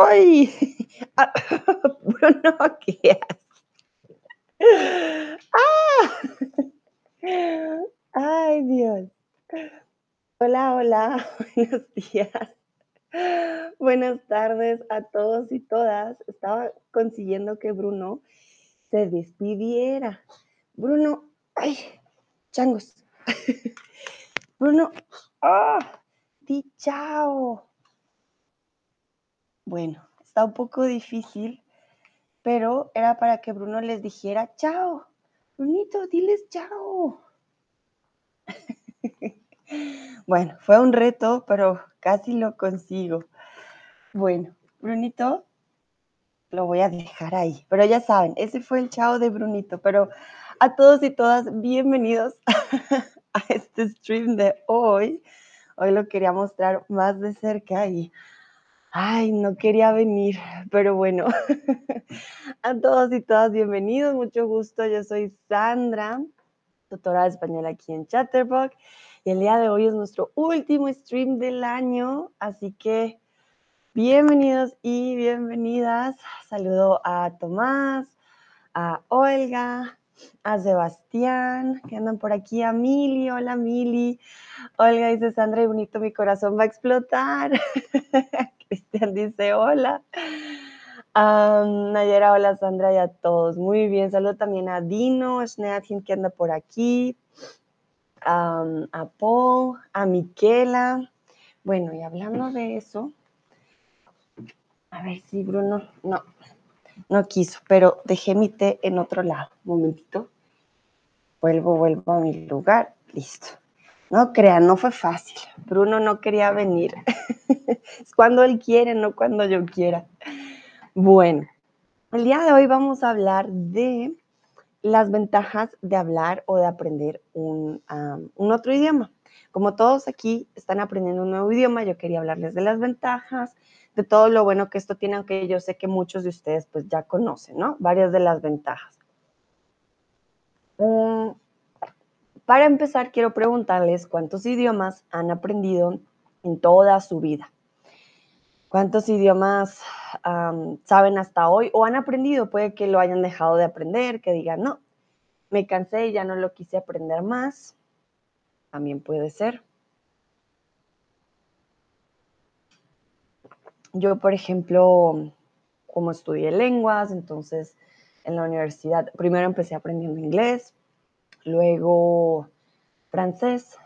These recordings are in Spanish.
¡Ay! Ah, Bruno, ¿qué haces? ¡Ah! Ay, Dios. Hola, hola, buenos días. Buenas tardes a todos y todas. Estaba consiguiendo que Bruno se despidiera. Bruno, ay, changos. Bruno, ah, di chao. Bueno, está un poco difícil, pero era para que Bruno les dijera chao. Brunito, diles chao. Bueno, fue un reto, pero casi lo consigo. Bueno, Brunito, lo voy a dejar ahí. Pero ya saben, ese fue el chao de Brunito. Pero a todos y todas, bienvenidos a este stream de hoy. Hoy lo quería mostrar más de cerca y, ay, no quería venir, pero bueno. a todos y todas, bienvenidos, mucho gusto. Yo soy Sandra, tutora de español aquí en Chatterbox. Y el día de hoy es nuestro último stream del año, así que bienvenidos y bienvenidas. Saludo a Tomás, a Olga, a Sebastián, que andan por aquí, a Mili, hola Mili. Olga dice, Sandra, y bonito, mi corazón va a explotar. Cristian dice, hola. Um, Nayera, hola Sandra y a todos. Muy bien, saludo también a Dino, a Schneadhin que anda por aquí a Paul, a Miquela. Bueno, y hablando de eso, a ver si Bruno, no, no quiso, pero dejé mi té en otro lado. Un momentito. Vuelvo, vuelvo a mi lugar. Listo. No crean, no fue fácil. Bruno no quería venir. es cuando él quiere, no cuando yo quiera. Bueno, el día de hoy vamos a hablar de las ventajas de hablar o de aprender un, otro idioma. Como todos aquí están aprendiendo un nuevo idioma, yo quería hablarles de las ventajas, de todo lo bueno que esto tiene, aunque yo sé que muchos de ustedes pues ya conocen, ¿no? Varias de las ventajas. Um, para empezar, quiero preguntarles cuántos idiomas han aprendido en toda su vida. ¿Cuántos idiomas saben hasta hoy o han aprendido? Puede que lo hayan dejado de aprender, que digan, no, me cansé y ya no lo quise aprender más. También puede ser. Yo, por ejemplo, como estudié lenguas, entonces en la universidad, primero empecé aprendiendo inglés, luego francés,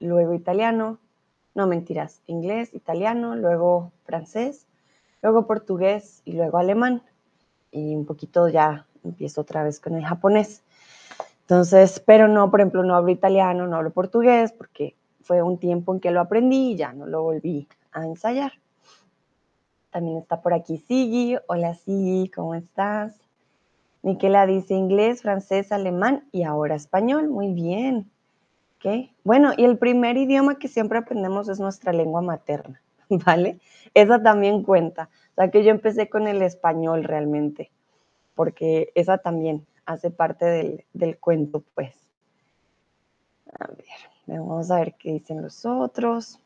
luego italiano, no mentiras, inglés, italiano, luego francés, luego portugués y luego alemán. Y un poquito ya empiezo otra vez con el japonés. Entonces, pero no, por ejemplo, no hablo italiano, no hablo portugués, porque fue un tiempo en que lo aprendí y ya no lo volví a ensayar. También está por aquí Sigi. Hola Sigi, ¿cómo estás? Miquela dice inglés, francés, alemán y ahora español. Muy bien. Bueno, y el primer idioma que siempre aprendemos es nuestra lengua materna, ¿vale? Esa también cuenta. O sea que yo empecé con el español realmente, porque esa también hace parte del, del cuento, pues. A ver, vamos a ver qué dicen los otros.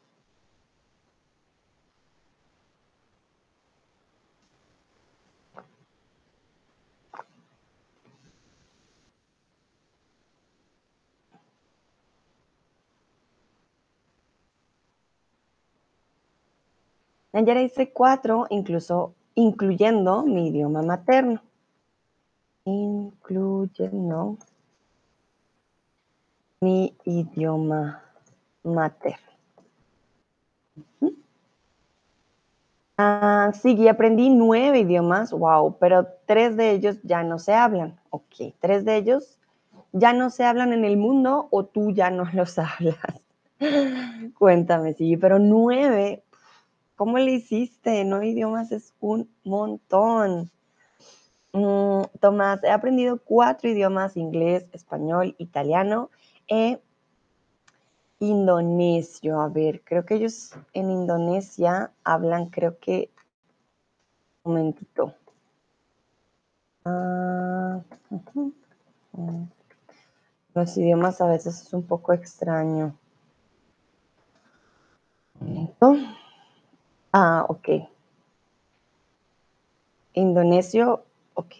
Nayara dice cuatro, incluso incluyendo mi idioma materno. Incluyendo mi idioma materno. Ah, sí, aprendí nueve idiomas, wow, pero tres de ellos ya no se hablan. Ok, tres de ellos ya no se hablan en el mundo o tú ya no los hablas. Cuéntame, sí, pero nueve, ¿Cómo le hiciste? No idiomas es un montón. Mm, Tomás, he aprendido cuatro idiomas, inglés, español, italiano e indonesio. A ver, creo que ellos en Indonesia hablan, creo que... Un momentito. Ah, Los idiomas a veces es un poco extraño. Un. Ah, ok. Indonesio, ok.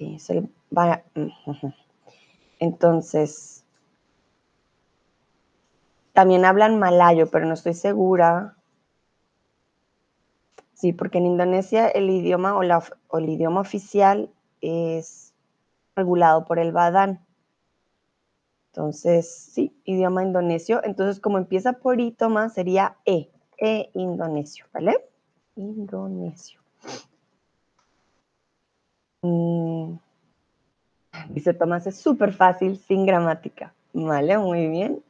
Entonces, también hablan malayo, pero no estoy segura. Sí, porque en Indonesia el idioma o, o el idioma oficial es regulado por el Badan. Entonces, sí, idioma indonesio. Entonces, como empieza por I, toma, sería E, E indonesio, ¿vale? Indonesio. Mm. Dice Tomás, es súper fácil, sin gramática. Vale, muy bien.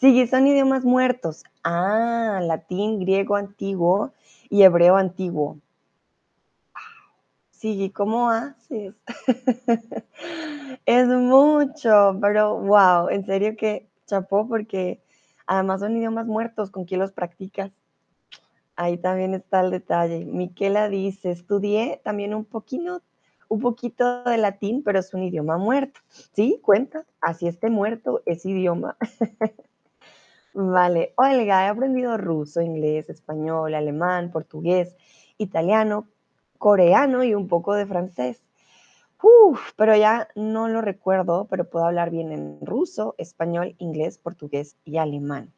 Sigue, son idiomas muertos. Ah, latín, griego antiguo y hebreo antiguo. Sí, ¿cómo haces? es mucho, pero wow, en serio que chapó porque además son idiomas muertos, ¿con quién los practicas? Ahí también está el detalle. Miquela dice, estudié también un poquito, un poquito de latín, pero es un idioma muerto. ¿Sí? Cuenta, así esté muerto, es idioma. vale, Olga, he aprendido ruso, inglés, español, alemán, portugués, italiano, coreano y un poco de francés. Uf, pero ya no lo recuerdo, pero puedo hablar bien en ruso, español, inglés, portugués y alemán.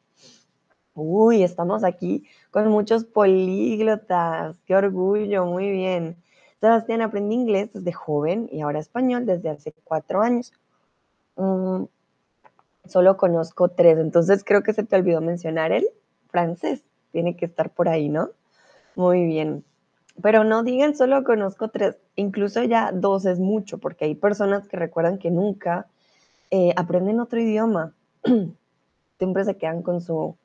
Uy, estamos aquí con muchos políglotas. Qué orgullo, muy bien. Sebastián, aprendí inglés desde joven y ahora español desde hace cuatro años. Mm, solo conozco tres, entonces creo que se te olvidó mencionar el francés. Tiene que estar por ahí, ¿no? Muy bien. Pero no digan solo conozco tres, incluso ya dos es mucho, porque hay personas que recuerdan que nunca eh, aprenden otro idioma. Siempre se quedan con su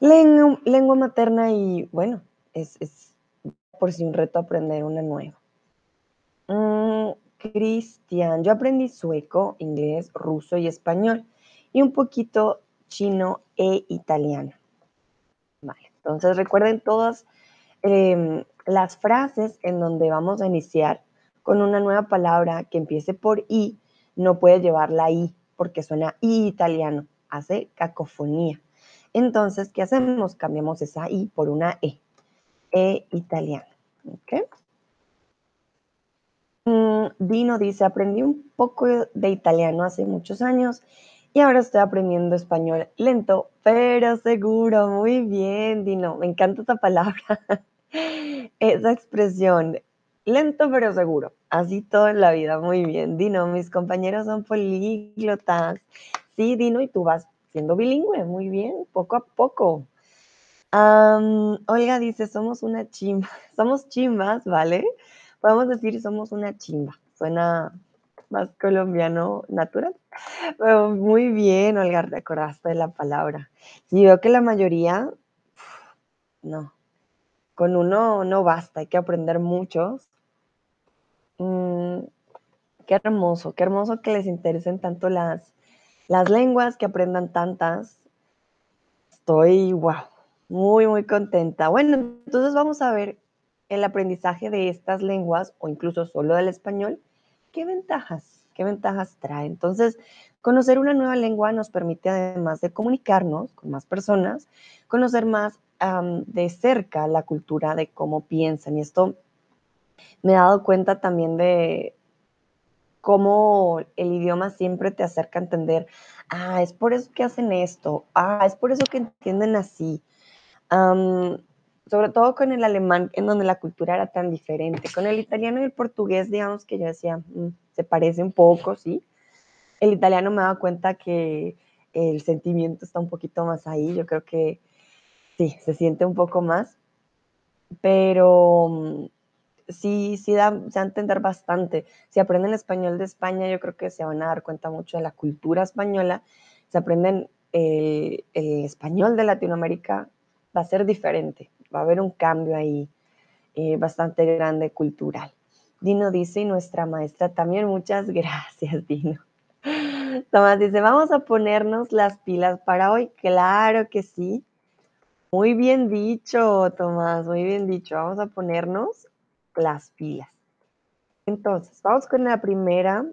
lengua, materna y bueno, es, por si un reto aprender una nueva. Mm, Cristian, yo aprendí sueco, inglés, ruso y español y un poquito chino e italiano. Vale, entonces recuerden todas Em, las frases en donde vamos a iniciar con una nueva palabra que empiece por I, no puede llevar la I porque suena I italiano, hace cacofonía. Entonces, ¿qué hacemos? Cambiamos esa I por una E, E italiano. Mm, Dino dice, aprendí un poco de italiano hace muchos años y ahora estoy aprendiendo español lento, pero seguro. Muy bien, Dino. Me encanta esta palabra. Esa expresión, lento pero seguro. Así todo en la vida. Muy bien, Dino. Mis compañeros son políglotas. Sí, Dino, y tú vas siendo bilingüe. Muy bien, poco a poco. Olga dice, somos una chimba. Somos chimbas, ¿vale? Podemos decir somos una chimba. Suena más colombiano natural. Pero muy bien, Olga, te acordaste de la palabra. Sí, veo que la mayoría, no, con uno no basta, hay que aprender muchos. Mm, qué hermoso, qué hermoso que les interesen tanto las, las lenguas, que aprendan tantas. Estoy, wow, muy, muy contenta. Bueno, entonces vamos a ver el aprendizaje de estas lenguas o incluso solo del español. ¿Qué ventajas? ¿Qué ventajas trae? Entonces, conocer una nueva lengua nos permite, además de comunicarnos con más personas, conocer más de cerca la cultura de cómo piensan. Y esto me he dado cuenta también de cómo el idioma siempre te acerca a entender, ah, es por eso que hacen esto, ah, es por eso que entienden así. sobre todo con el alemán, en donde la cultura era tan diferente. Con el italiano y el portugués, digamos que yo decía, mm, se parece un poco, ¿sí? El italiano me dado cuenta que el sentimiento está un poquito más ahí. Yo creo que sí, se siente un poco más, pero mm, sí, sí da, se va a entender bastante. Si aprenden español de España, yo creo que se van a dar cuenta mucho de la cultura española. Si aprenden el, español de Latinoamérica, va a ser diferente, va a haber un cambio ahí eh, bastante grande cultural. Dino dice, y nuestra maestra también, muchas gracias, Dino. Tomás dice, vamos a ponernos las pilas para hoy. Claro que sí. Muy bien dicho, Tomás, muy bien dicho. Vamos a ponernos las pilas. Entonces, vamos con la primera.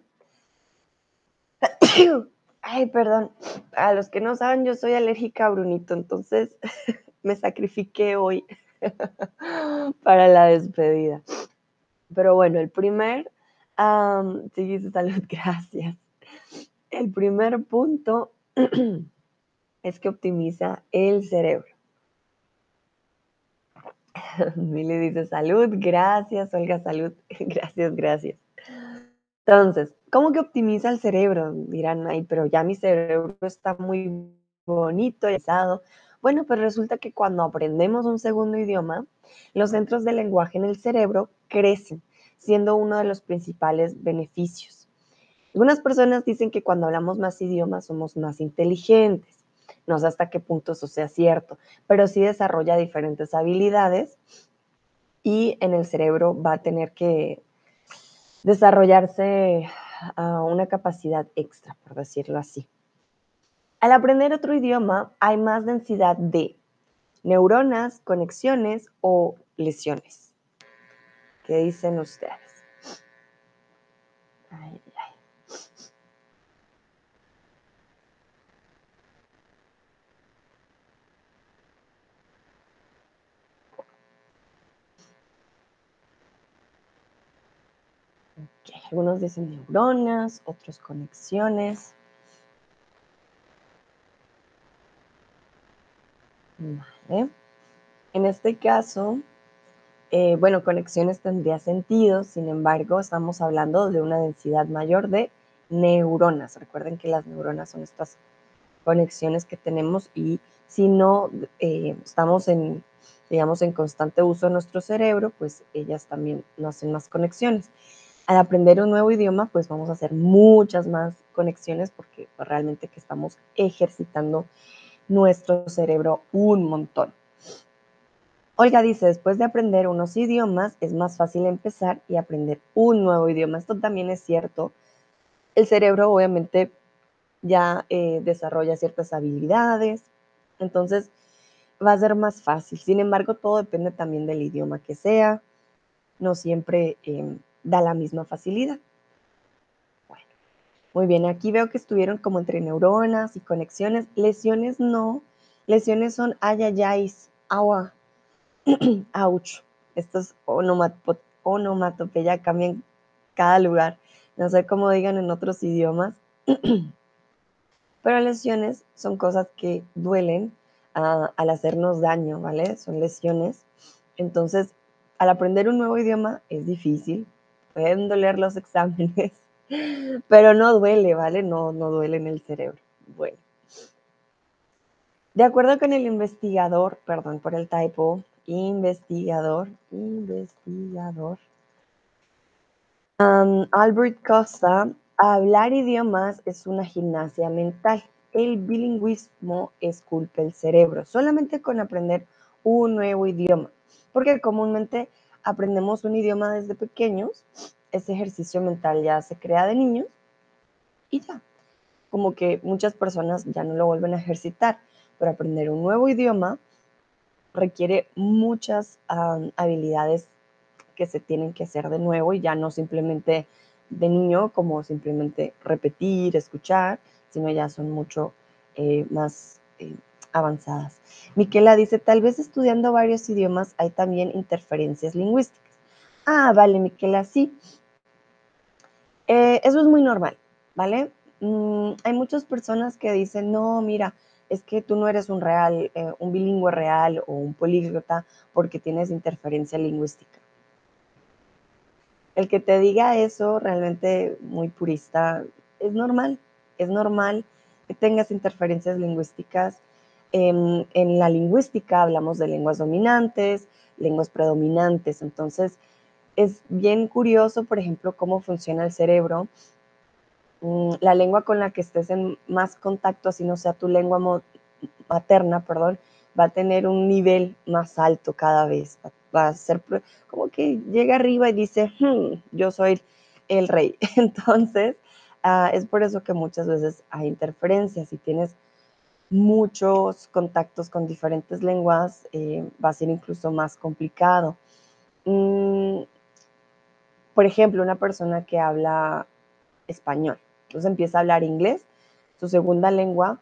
Ay, perdón. A los que no saben, yo soy alérgica a Brunito, entonces me sacrifiqué hoy para la despedida. Pero bueno, el primer, um, sí, salud, gracias. El primer punto es que optimiza el cerebro. Mili dice salud, gracias, Olga, salud, gracias, gracias. Entonces, ¿cómo que optimiza el cerebro? Dirán, ay, pero ya mi cerebro está muy bonito y pesado. Bueno, pues resulta que cuando aprendemos un segundo idioma, los centros de lenguaje en el cerebro crecen, siendo uno de los principales beneficios. Algunas personas dicen que cuando hablamos más idiomas somos más inteligentes. No sé hasta qué punto eso sea cierto, pero sí desarrolla diferentes habilidades y en el cerebro va a tener que desarrollarse uh, una capacidad extra, por decirlo así. Al aprender otro idioma hay más densidad de neuronas, conexiones o lesiones. ¿Qué dicen ustedes? Ay, ay. Okay. Algunos dicen neuronas, otros conexiones. Vale. En este caso, eh, bueno, conexiones tendría sentido, sin embargo, estamos hablando de una densidad mayor de neuronas. Recuerden que las neuronas son estas conexiones que tenemos y si no eh, estamos en, digamos, en constante uso de nuestro cerebro, pues ellas también no hacen más conexiones. Al aprender un nuevo idioma, pues vamos a hacer muchas más conexiones porque realmente que estamos ejercitando nuestro cerebro un montón. Olga dice, después de aprender unos idiomas, es más fácil empezar y aprender un nuevo idioma. Esto también es cierto. El cerebro obviamente ya eh, desarrolla ciertas habilidades, entonces va a ser más fácil. Sin embargo, todo depende también del idioma que sea. No siempre eh, da la misma facilidad. Bueno, muy bien, aquí veo que estuvieron como entre neuronas y conexiones. Lesiones no. Lesiones son ayayais, agua, ouch. Estos onomatopeya cambian cada lugar. No sé cómo digan en otros idiomas. Pero lesiones son cosas que duelen uh, al hacernos daño, ¿vale? Son lesiones. Entonces, al aprender un nuevo idioma es difícil, pueden doler los exámenes, pero no duele, ¿vale? No, no duele en el cerebro. Bueno. De acuerdo con el investigador, perdón por el typo, investigador, investigador, um, Albert Costa, hablar idiomas es una gimnasia mental. El bilingüismo esculpe el cerebro solamente con aprender un nuevo idioma, porque comúnmente aprendemos un idioma desde pequeños, ese ejercicio mental ya se crea de niños y ya. Como que muchas personas ya no lo vuelven a ejercitar, pero aprender un nuevo idioma requiere muchas habilidades que se tienen que hacer de nuevo y ya no simplemente de niño como simplemente repetir, escuchar, sino ya son mucho eh, más eh, avanzadas. Miquela dice, tal vez estudiando varios idiomas hay también interferencias lingüísticas. Ah, vale, Miquela, sí. Eh, eso es muy normal, ¿vale? Mm, hay muchas personas que dicen, no, mira, es que tú no eres un real, eh, un bilingüe real o un políglota porque tienes interferencia lingüística. El que te diga eso realmente muy purista es normal, es normal que tengas interferencias lingüísticas. En, la lingüística hablamos de lenguas dominantes, lenguas predominantes, entonces es bien curioso, por ejemplo, cómo funciona el cerebro Mm, la lengua con la que estés en más contacto, así no sea tu lengua materna, perdón, va a tener un nivel más alto cada vez. Va, a ser como que llega arriba y dice, hmm, yo soy el rey. Entonces, uh, es por eso que muchas veces hay interferencias. Si tienes muchos contactos con diferentes lenguas, eh, va a ser incluso más complicado. Mm, por ejemplo, una persona que habla español entonces empieza a hablar inglés, su segunda lengua,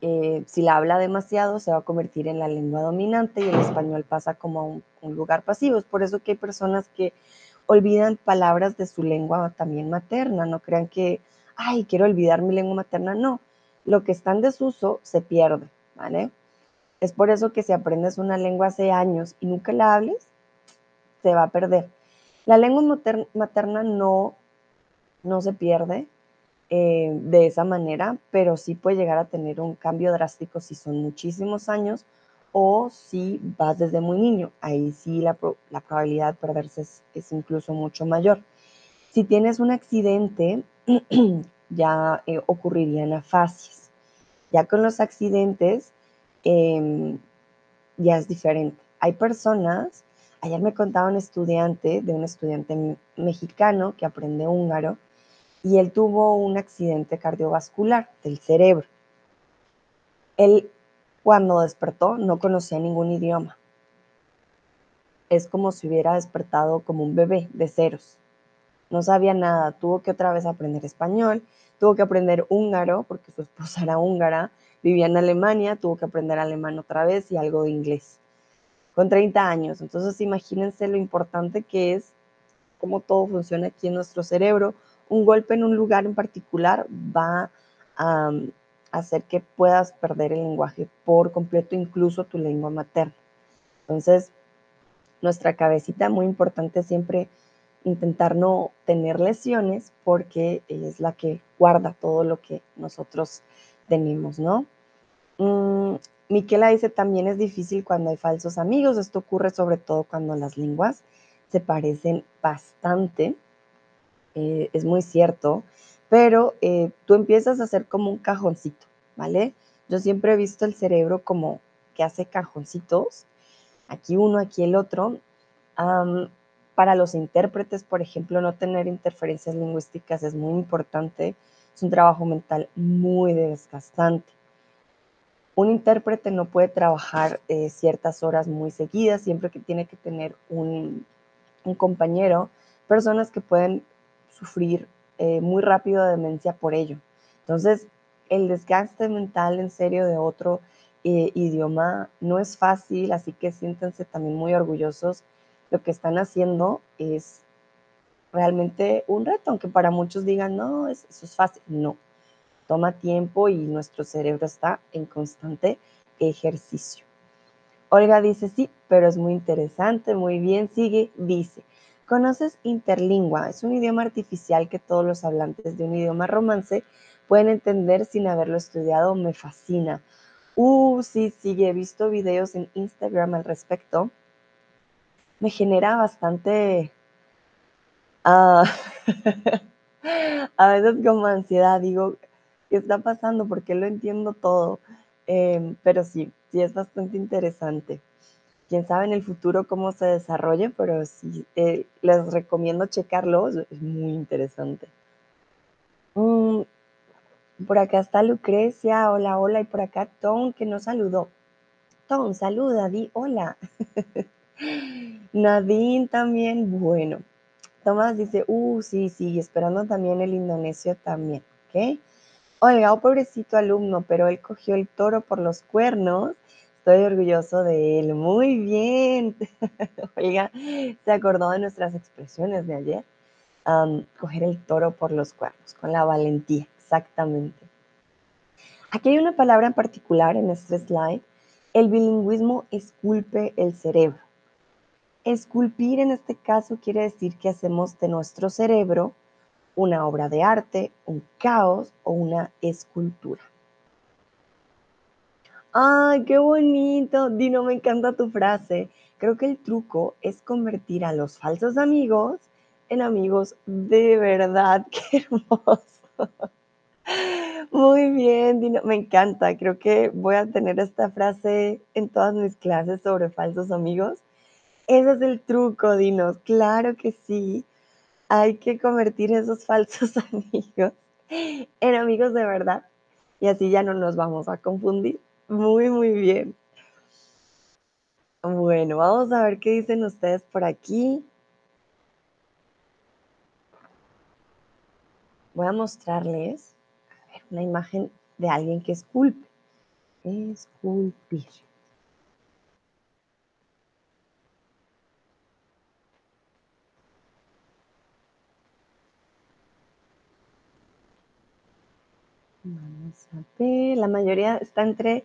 eh, si la habla demasiado se va a convertir en la lengua dominante y el español pasa como a un, un lugar pasivo. Es por eso que hay personas que olvidan palabras de su lengua también materna. No crean que, ay, quiero olvidar mi lengua materna. No, lo que está en desuso se pierde, ¿vale? Es por eso que si aprendes una lengua hace años y nunca la hables, se va a perder. La lengua materna no, no se pierde eh, de esa manera, pero sí puede llegar a tener un cambio drástico si son muchísimos años o si vas desde muy niño. Ahí sí la, la probabilidad de perderse es, es, incluso mucho mayor. Si tienes un accidente, ya eh, ocurrirían afasias. Ya con los accidentes, eh, ya es diferente. Hay personas, ayer me contaba un estudiante, de un estudiante mexicano que aprende húngaro, y él tuvo un accidente cardiovascular del cerebro. Él cuando despertó no conocía ningún idioma. Es como si hubiera despertado como un bebé de ceros. No sabía nada, tuvo que otra vez aprender español, tuvo que aprender húngaro porque su esposa era húngara, vivía en Alemania, tuvo que aprender alemán otra vez y algo de inglés. Con 30 años. Entonces imagínense lo importante que es cómo todo funciona aquí en nuestro cerebro. Un golpe en un lugar en particular va a hacer que puedas perder el lenguaje por completo, incluso tu lengua materna. Entonces, nuestra cabecita, muy importante siempre intentar no tener lesiones porque es la que guarda todo lo que nosotros tenemos, ¿no? Mm, Miquela dice, también es difícil cuando hay falsos amigos. Esto ocurre sobre todo cuando las lenguas se parecen bastante. Eh, es muy cierto pero eh, tú empiezas a hacer como un cajoncito, ¿vale? Yo siempre he visto el cerebro como que hace cajoncitos, aquí uno, aquí el otro. Para los intérpretes, por ejemplo, no tener interferencias lingüísticas es muy importante, es un trabajo mental muy desgastante. Un intérprete no puede trabajar eh, ciertas horas muy seguidas, siempre que tiene que tener un, un compañero, personas que pueden sufrir eh, muy rápido de demencia por ello. Entonces, el desgaste mental en serio de otro eh, idioma no es fácil, así que siéntense también muy orgullosos. Lo que están haciendo es realmente un reto, aunque para muchos digan, no, eso es fácil. No, toma tiempo y nuestro cerebro está en constante ejercicio. Olga dice, sí, pero es muy interesante, muy bien, sigue, dice, ¿Conoces Interlingua? Es un idioma artificial que todos los hablantes de un idioma romance pueden entender sin haberlo estudiado. Me fascina. Uh, sí, sí, he visto videos en Instagram al respecto. Me genera bastante... Uh, a veces como ansiedad, digo, ¿qué está pasando? Porque lo entiendo todo. Eh, pero sí, sí es bastante interesante quién sabe en el futuro cómo se desarrolle, pero sí, eh, les recomiendo checarlo, es muy interesante. Mm, por acá está Lucrecia, hola, hola, y por acá Tom que nos saludó. Tom, saluda, di hola. Nadine también, bueno. Tomás dice, uh, sí, sí, esperando también el indonesio también, ¿ok? Oiga, oh, pobrecito alumno, pero él cogió el toro por los cuernos Estoy orgulloso de él. Muy bien. Oiga, se acordó de nuestras expresiones de ayer. coger el toro por los cuernos, con la valentía, exactamente. Aquí hay una palabra en particular en este slide. El bilingüismo esculpe el cerebro. Esculpir en este caso quiere decir que hacemos de nuestro cerebro una obra de arte, un caos o una escultura. ¡Ay, qué bonito! Dino, me encanta tu frase. Creo que el truco es convertir a los falsos amigos en amigos de verdad. ¡Qué hermoso! Muy bien, Dino, me encanta. Creo que voy a tener esta frase en todas mis clases sobre falsos amigos. Ese es el truco, Dinos. Claro que sí. Hay que convertir esos falsos amigos en amigos de verdad. Y así ya no nos vamos a confundir. Muy, muy bien. Bueno, vamos a ver qué dicen ustedes por aquí. Voy a mostrarles una imagen de alguien que esculpe. Esculpir. Vamos a ver, la mayoría está entre